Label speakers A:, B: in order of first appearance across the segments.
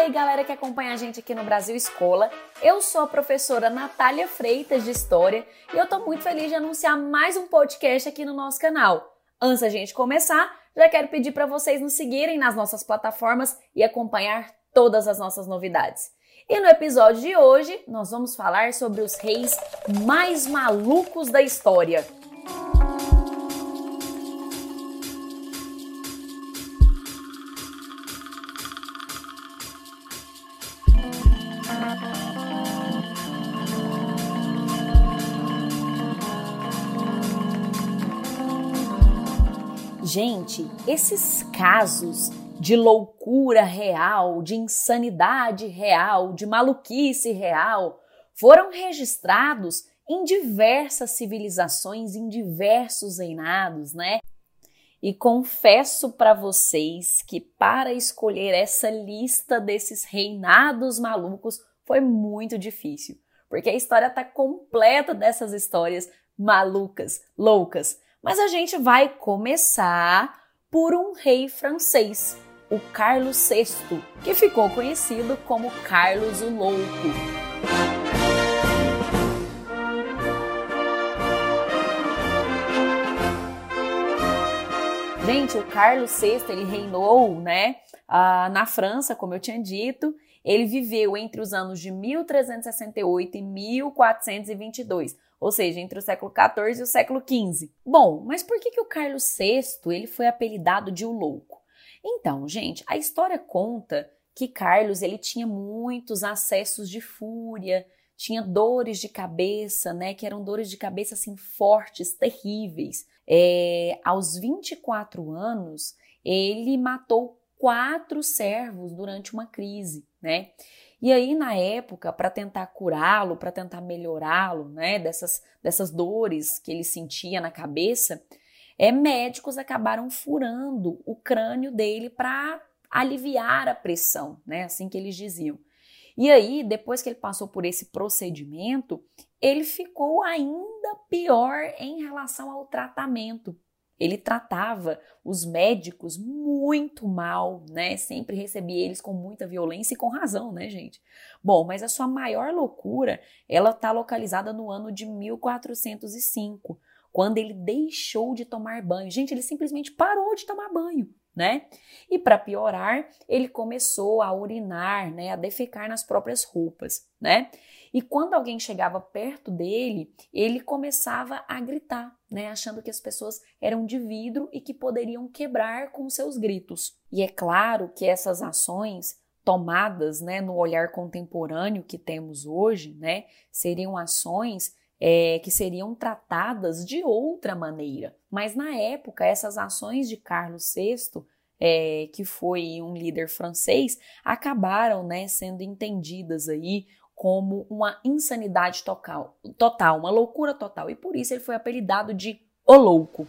A: aí, galera que acompanha a gente aqui no Brasil Escola. Eu sou a professora Natália Freitas de História e eu tô muito feliz de anunciar mais um podcast aqui no nosso canal. Antes da gente começar, já quero pedir para vocês nos seguirem nas nossas plataformas e acompanhar todas as nossas novidades. E no episódio de hoje, nós vamos falar sobre os reis mais malucos da história. Gente, esses casos de loucura real, de insanidade real, de maluquice real, foram registrados em diversas civilizações, em diversos reinados, né? E confesso para vocês que para escolher essa lista desses reinados malucos foi muito difícil, porque a história tá completa dessas histórias malucas, loucas. Mas a gente vai começar por um rei francês, o Carlos VI, que ficou conhecido como Carlos o Louco. Gente, o Carlos VI ele reinou, né, uh, na França, como eu tinha dito. Ele viveu entre os anos de 1368 e 1422 ou seja, entre o século XIV e o século XV. Bom, mas por que, que o Carlos VI ele foi apelidado de o Louco? Então, gente, a história conta que Carlos ele tinha muitos acessos de fúria, tinha dores de cabeça, né, que eram dores de cabeça assim fortes, terríveis. É, aos 24 anos, ele matou quatro servos durante uma crise, né? E aí, na época, para tentar curá-lo, para tentar melhorá-lo, né, dessas, dessas dores que ele sentia na cabeça, é, médicos acabaram furando o crânio dele para aliviar a pressão, né, assim que eles diziam. E aí, depois que ele passou por esse procedimento, ele ficou ainda pior em relação ao tratamento. Ele tratava os médicos muito mal, né? Sempre recebia eles com muita violência e com razão, né, gente? Bom, mas a sua maior loucura, ela está localizada no ano de 1405, quando ele deixou de tomar banho. Gente, ele simplesmente parou de tomar banho, né? E para piorar, ele começou a urinar, né, a defecar nas próprias roupas, né? E quando alguém chegava perto dele, ele começava a gritar, né, achando que as pessoas eram de vidro e que poderiam quebrar com seus gritos. E é claro que essas ações tomadas, né, no olhar contemporâneo que temos hoje, né, seriam ações é, que seriam tratadas de outra maneira. Mas na época, essas ações de Carlos VI é, que foi um líder francês, acabaram né, sendo entendidas aí como uma insanidade total, total, uma loucura total. E por isso ele foi apelidado de O Louco.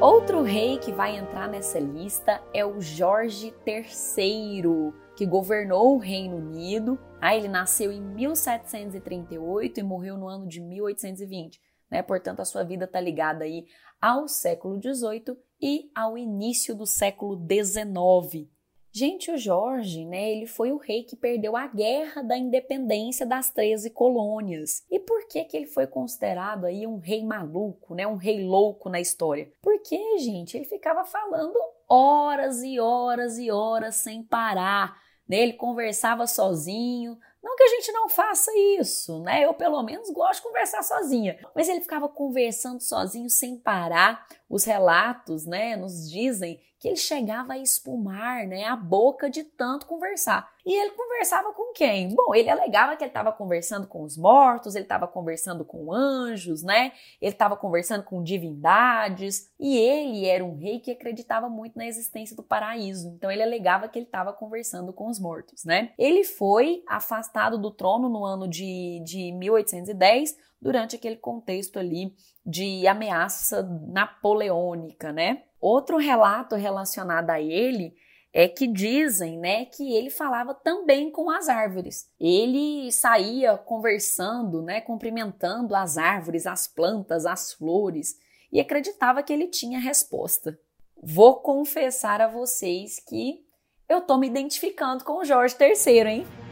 A: Outro rei que vai entrar nessa lista é o Jorge III, que governou o Reino Unido. Ah, ele nasceu em 1738 e morreu no ano de 1820 né? Portanto, a sua vida está ligada aí ao século XVIII e ao início do século XIX. Gente, o Jorge, né, ele foi o rei que perdeu a guerra da independência das 13 colônias. E por que que ele foi considerado aí um rei maluco, né, um rei louco na história? Porque, gente, ele ficava falando horas e horas e horas sem parar, né? Ele conversava sozinho, não que a gente não faça isso, né? Eu, pelo menos, gosto de conversar sozinha. Mas ele ficava conversando sozinho sem parar. Os relatos, né, nos dizem que ele chegava a espumar, né, a boca de tanto conversar. E ele conversava com quem? Bom, ele alegava que ele estava conversando com os mortos, ele estava conversando com anjos, né? Ele estava conversando com divindades, e ele era um rei que acreditava muito na existência do paraíso. Então ele alegava que ele estava conversando com os mortos, né? Ele foi afastado do trono no ano de, de 1810 durante aquele contexto ali de ameaça napoleônica, né? Outro relato relacionado a ele é que dizem, né, que ele falava também com as árvores. Ele saía conversando, né, cumprimentando as árvores, as plantas, as flores e acreditava que ele tinha resposta. Vou confessar a vocês que eu tô me identificando com o Jorge III, hein?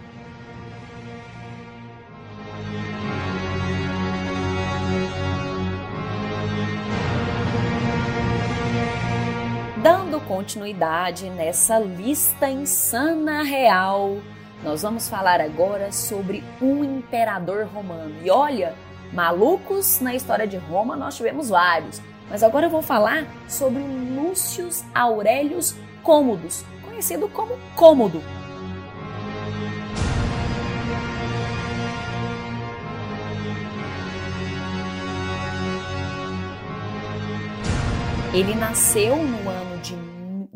A: Continuidade nessa lista insana real, nós vamos falar agora sobre um imperador romano. E olha, malucos na história de Roma nós tivemos vários, mas agora eu vou falar sobre Lúcius Aurelius Cômodos, conhecido como Cômodo. Ele nasceu no ano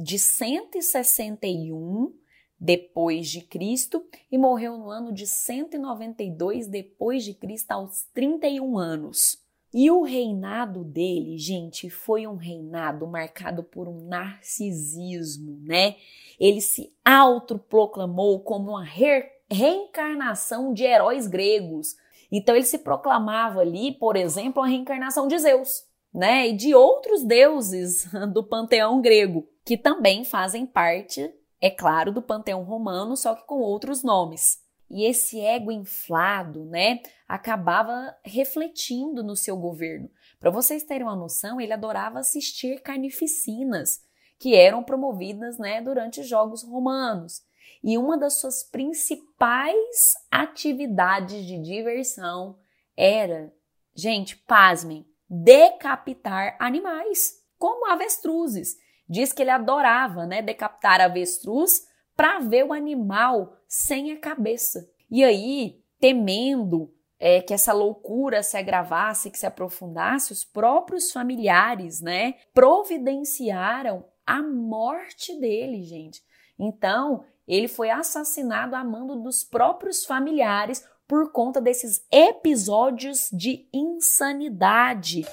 A: de, de 161 depois de Cristo e morreu no ano de 192 depois de Cristo aos 31 anos. E o reinado dele, gente, foi um reinado marcado por um narcisismo, né? Ele se autoproclamou como uma re reencarnação de heróis gregos. Então ele se proclamava ali, por exemplo, a reencarnação de Zeus né, e de outros deuses do panteão grego, que também fazem parte, é claro, do panteão romano, só que com outros nomes. E esse ego inflado, né, acabava refletindo no seu governo. Para vocês terem uma noção, ele adorava assistir carnificinas que eram promovidas, né, durante os jogos romanos. E uma das suas principais atividades de diversão era, gente, pasmem, decapitar animais, como avestruzes. Diz que ele adorava, né, decapitar avestruz para ver o animal sem a cabeça. E aí, temendo é, que essa loucura se agravasse, que se aprofundasse, os próprios familiares, né, providenciaram a morte dele, gente. Então, ele foi assassinado a mando dos próprios familiares por conta desses episódios de insanidade.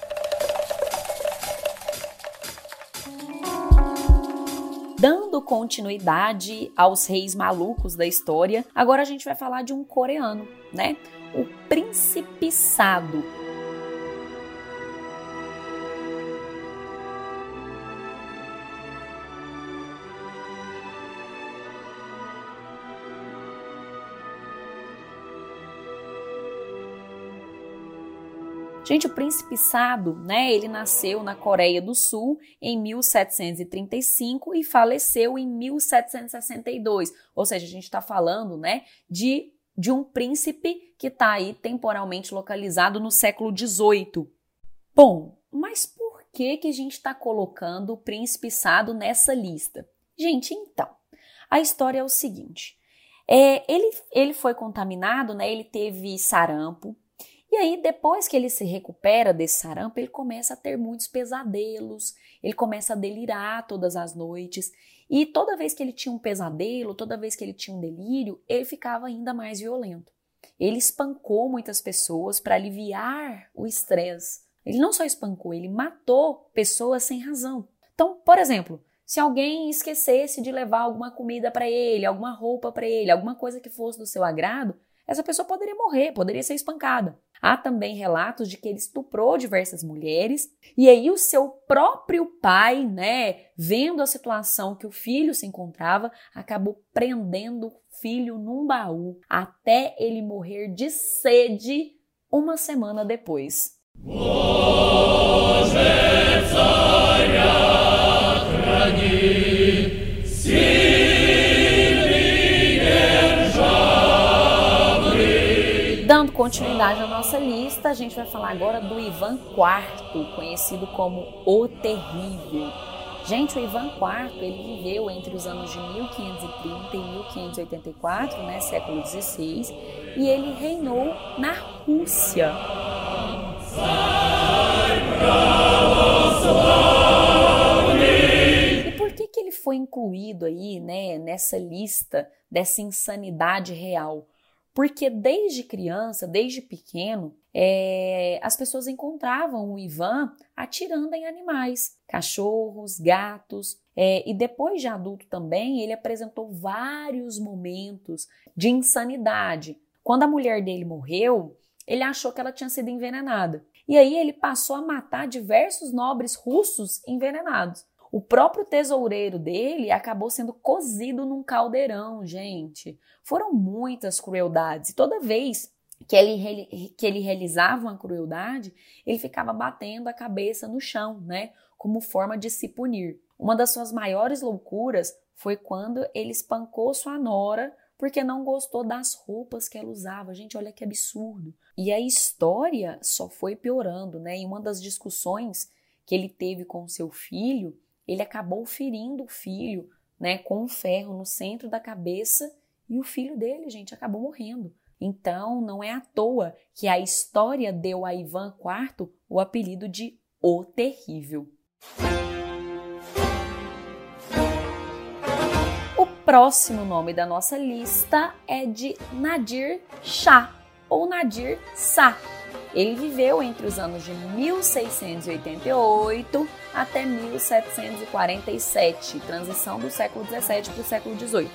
A: Dando continuidade aos reis malucos da história, agora a gente vai falar de um coreano, né? O Príncipe Sado. Gente, o príncipe Sado, né, ele nasceu na Coreia do Sul em 1735 e faleceu em 1762. Ou seja, a gente está falando, né, de, de um príncipe que está aí temporalmente localizado no século XVIII. Bom, mas por que que a gente está colocando o príncipe Sado nessa lista? Gente, então, a história é o seguinte. É, ele, ele foi contaminado, né? Ele teve sarampo, e aí, depois que ele se recupera desse sarampo, ele começa a ter muitos pesadelos, ele começa a delirar todas as noites. E toda vez que ele tinha um pesadelo, toda vez que ele tinha um delírio, ele ficava ainda mais violento. Ele espancou muitas pessoas para aliviar o estresse. Ele não só espancou, ele matou pessoas sem razão. Então, por exemplo, se alguém esquecesse de levar alguma comida para ele, alguma roupa para ele, alguma coisa que fosse do seu agrado, essa pessoa poderia morrer, poderia ser espancada. Há também relatos de que ele estuprou diversas mulheres e aí o seu próprio pai, né, vendo a situação que o filho se encontrava, acabou prendendo o filho num baú até ele morrer de sede uma semana depois. Dando continuidade à nossa lista, a gente vai falar agora do Ivan IV, conhecido como o Terrível. Gente, o Ivan IV ele viveu entre os anos de 1530 e 1584, né, século XVI, e ele reinou na Rússia. E por que, que ele foi incluído aí, né, nessa lista dessa insanidade real? Porque desde criança, desde pequeno, é, as pessoas encontravam o Ivan atirando em animais, cachorros, gatos. É, e depois de adulto também, ele apresentou vários momentos de insanidade. Quando a mulher dele morreu, ele achou que ela tinha sido envenenada. E aí ele passou a matar diversos nobres russos envenenados. O próprio tesoureiro dele acabou sendo cozido num caldeirão, gente. Foram muitas crueldades. Toda vez que ele, que ele realizava uma crueldade, ele ficava batendo a cabeça no chão, né? Como forma de se punir. Uma das suas maiores loucuras foi quando ele espancou sua nora porque não gostou das roupas que ela usava. Gente, olha que absurdo. E a história só foi piorando, né? Em uma das discussões que ele teve com seu filho, ele acabou ferindo o filho, né, com um ferro no centro da cabeça e o filho dele, gente, acabou morrendo. Então, não é à toa que a história deu a Ivan IV o apelido de O Terrível. O próximo nome da nossa lista é de Nadir Shah ou Nadir Shah. Ele viveu entre os anos de 1688 até 1747, transição do século 17 para o século 18.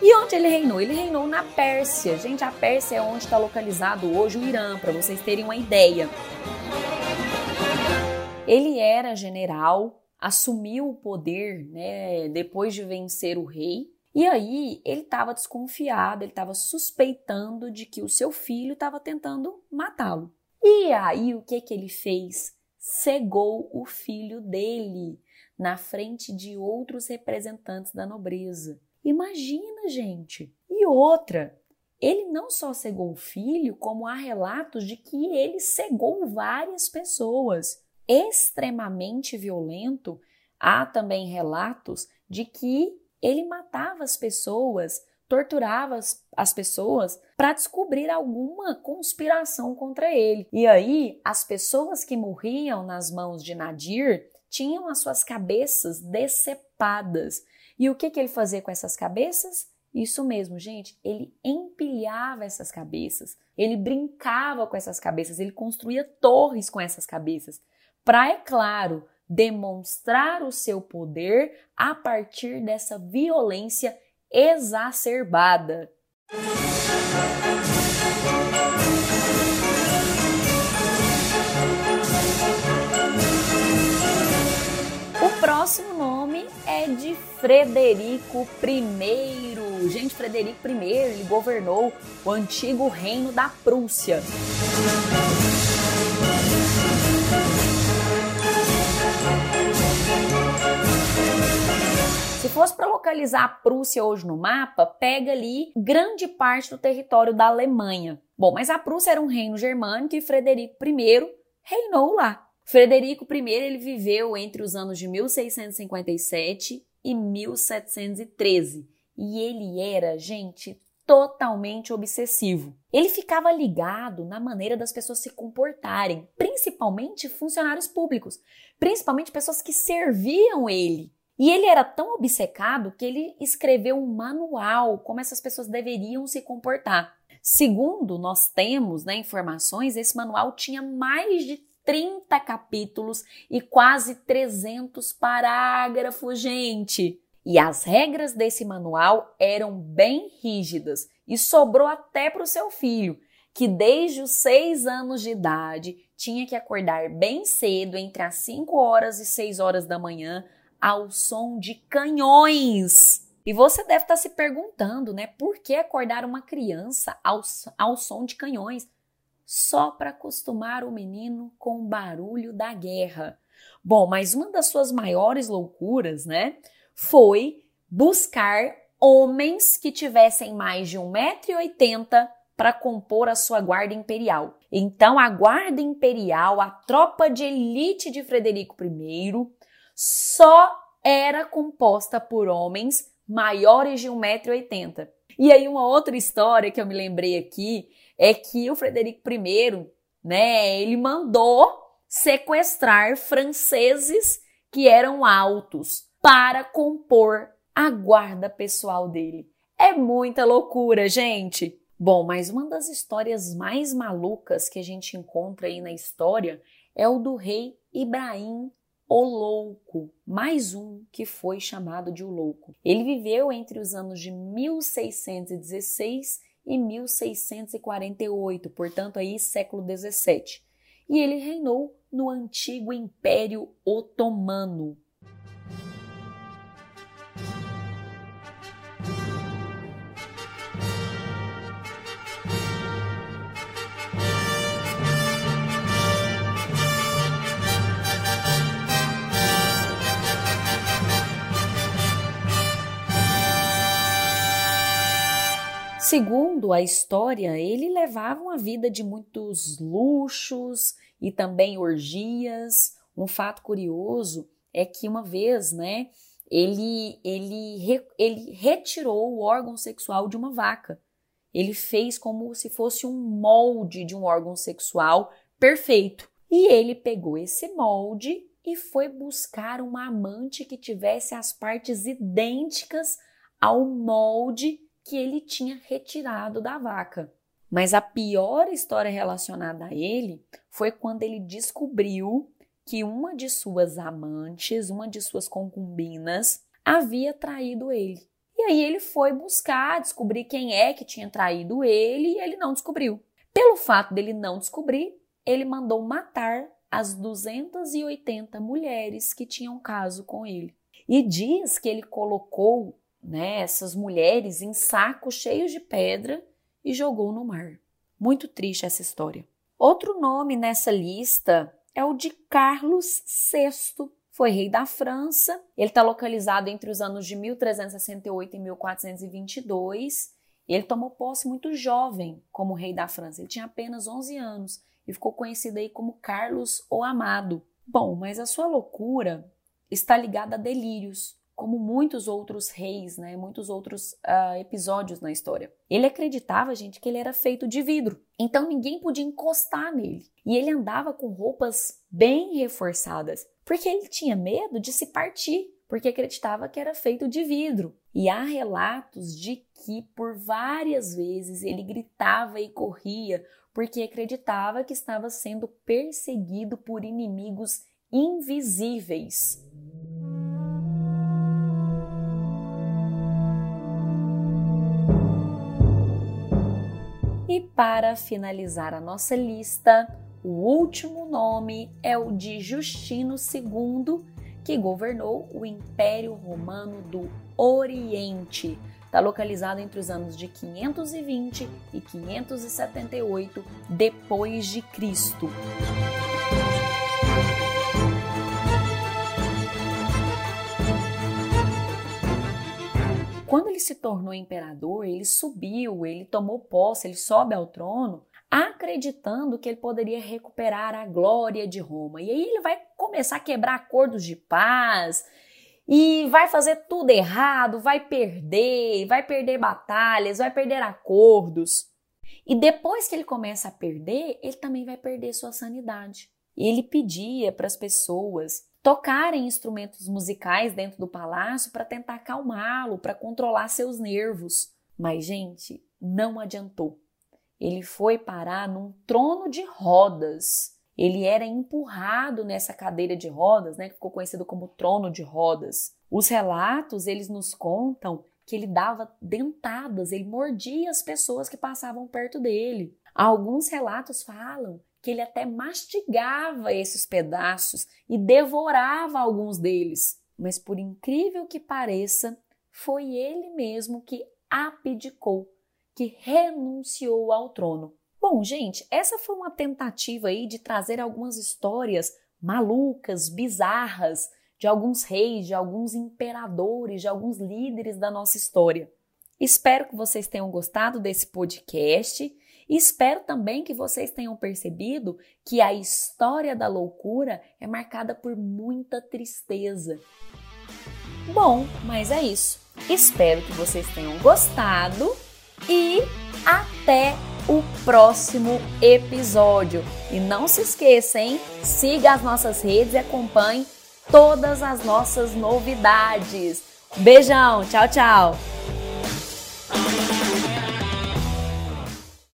A: E onde ele reinou? Ele reinou na Pérsia. Gente, a Pérsia é onde está localizado hoje o Irã, para vocês terem uma ideia. Ele era general, assumiu o poder né, depois de vencer o rei. E aí ele estava desconfiado, ele estava suspeitando de que o seu filho estava tentando matá-lo. E aí o que que ele fez? Cegou o filho dele na frente de outros representantes da nobreza. Imagina, gente. E outra, ele não só cegou o filho, como há relatos de que ele cegou várias pessoas. Extremamente violento, há também relatos de que ele matava as pessoas, torturava as, as pessoas para descobrir alguma conspiração contra ele. E aí, as pessoas que morriam nas mãos de Nadir tinham as suas cabeças decepadas e o que, que ele fazia com essas cabeças? Isso mesmo, gente, ele empilhava essas cabeças, ele brincava com essas cabeças, ele construía torres com essas cabeças, para, é claro, demonstrar o seu poder a partir dessa violência exacerbada. O próximo nome é de Frederico I. Gente, Frederico I, ele governou o antigo reino da Prússia. Fosse para localizar a Prússia hoje no mapa, pega ali grande parte do território da Alemanha. Bom, mas a Prússia era um reino germânico e Frederico I reinou lá. Frederico I ele viveu entre os anos de 1657 e 1713. E ele era, gente, totalmente obsessivo. Ele ficava ligado na maneira das pessoas se comportarem, principalmente funcionários públicos, principalmente pessoas que serviam ele. E ele era tão obcecado que ele escreveu um manual como essas pessoas deveriam se comportar. Segundo nós temos né, informações, esse manual tinha mais de 30 capítulos e quase 300 parágrafos, gente. E as regras desse manual eram bem rígidas e sobrou até para o seu filho, que desde os 6 anos de idade tinha que acordar bem cedo, entre as 5 horas e 6 horas da manhã, ao som de canhões. E você deve estar tá se perguntando, né, por que acordar uma criança ao, ao som de canhões? só para acostumar o menino com o barulho da guerra. Bom, mas uma das suas maiores loucuras, né, foi buscar homens que tivessem mais de 1,80m para compor a sua guarda imperial. Então, a guarda imperial, a tropa de elite de Frederico I, só era composta por homens maiores de 1,80m. E aí, uma outra história que eu me lembrei aqui é que o Frederico I, né, ele mandou sequestrar franceses que eram altos para compor a guarda pessoal dele. É muita loucura, gente. Bom, mas uma das histórias mais malucas que a gente encontra aí na história é o do rei Ibrahim o Louco, mais um que foi chamado de O Louco. Ele viveu entre os anos de 1616 e 1648, portanto aí século 17. E ele reinou no antigo Império Otomano. Segundo a história, ele levava uma vida de muitos luxos e também orgias. Um fato curioso é que uma vez, né, ele, ele, ele retirou o órgão sexual de uma vaca. Ele fez como se fosse um molde de um órgão sexual perfeito. E ele pegou esse molde e foi buscar uma amante que tivesse as partes idênticas ao molde que ele tinha retirado da vaca. Mas a pior história relacionada a ele foi quando ele descobriu que uma de suas amantes, uma de suas concubinas, havia traído ele. E aí ele foi buscar descobrir quem é que tinha traído ele e ele não descobriu. Pelo fato dele não descobrir, ele mandou matar as 280 mulheres que tinham caso com ele. E diz que ele colocou né, essas mulheres em sacos cheios de pedra e jogou no mar. Muito triste essa história. Outro nome nessa lista é o de Carlos VI. Foi rei da França. Ele está localizado entre os anos de 1368 e 1422. Ele tomou posse muito jovem como rei da França. Ele tinha apenas 11 anos e ficou conhecido aí como Carlos o Amado. Bom, mas a sua loucura está ligada a delírios como muitos outros reis, né, muitos outros uh, episódios na história. Ele acreditava, gente, que ele era feito de vidro, então ninguém podia encostar nele. E ele andava com roupas bem reforçadas, porque ele tinha medo de se partir, porque acreditava que era feito de vidro. E há relatos de que por várias vezes ele gritava e corria porque acreditava que estava sendo perseguido por inimigos invisíveis. Para finalizar a nossa lista, o último nome é o de Justino II, que governou o Império Romano do Oriente. Está localizado entre os anos de 520 e 578 depois de Cristo. Quando ele se tornou imperador, ele subiu, ele tomou posse, ele sobe ao trono, acreditando que ele poderia recuperar a glória de Roma. E aí ele vai começar a quebrar acordos de paz e vai fazer tudo errado, vai perder, vai perder batalhas, vai perder acordos. E depois que ele começa a perder, ele também vai perder sua sanidade. E ele pedia para as pessoas tocarem instrumentos musicais dentro do palácio para tentar acalmá-lo, para controlar seus nervos. Mas, gente, não adiantou. Ele foi parar num trono de rodas. Ele era empurrado nessa cadeira de rodas, né, que ficou conhecido como trono de rodas. Os relatos, eles nos contam que ele dava dentadas, ele mordia as pessoas que passavam perto dele. Alguns relatos falam que ele até mastigava esses pedaços e devorava alguns deles. Mas por incrível que pareça, foi ele mesmo que abdicou, que renunciou ao trono. Bom, gente, essa foi uma tentativa aí de trazer algumas histórias malucas, bizarras de alguns reis, de alguns imperadores, de alguns líderes da nossa história. Espero que vocês tenham gostado desse podcast espero também que vocês tenham percebido que a história da loucura é marcada por muita tristeza. Bom, mas é isso. Espero que vocês tenham gostado e até o próximo episódio. E não se esqueça, hein? Siga as nossas redes e acompanhe todas as nossas novidades. Beijão, tchau, tchau!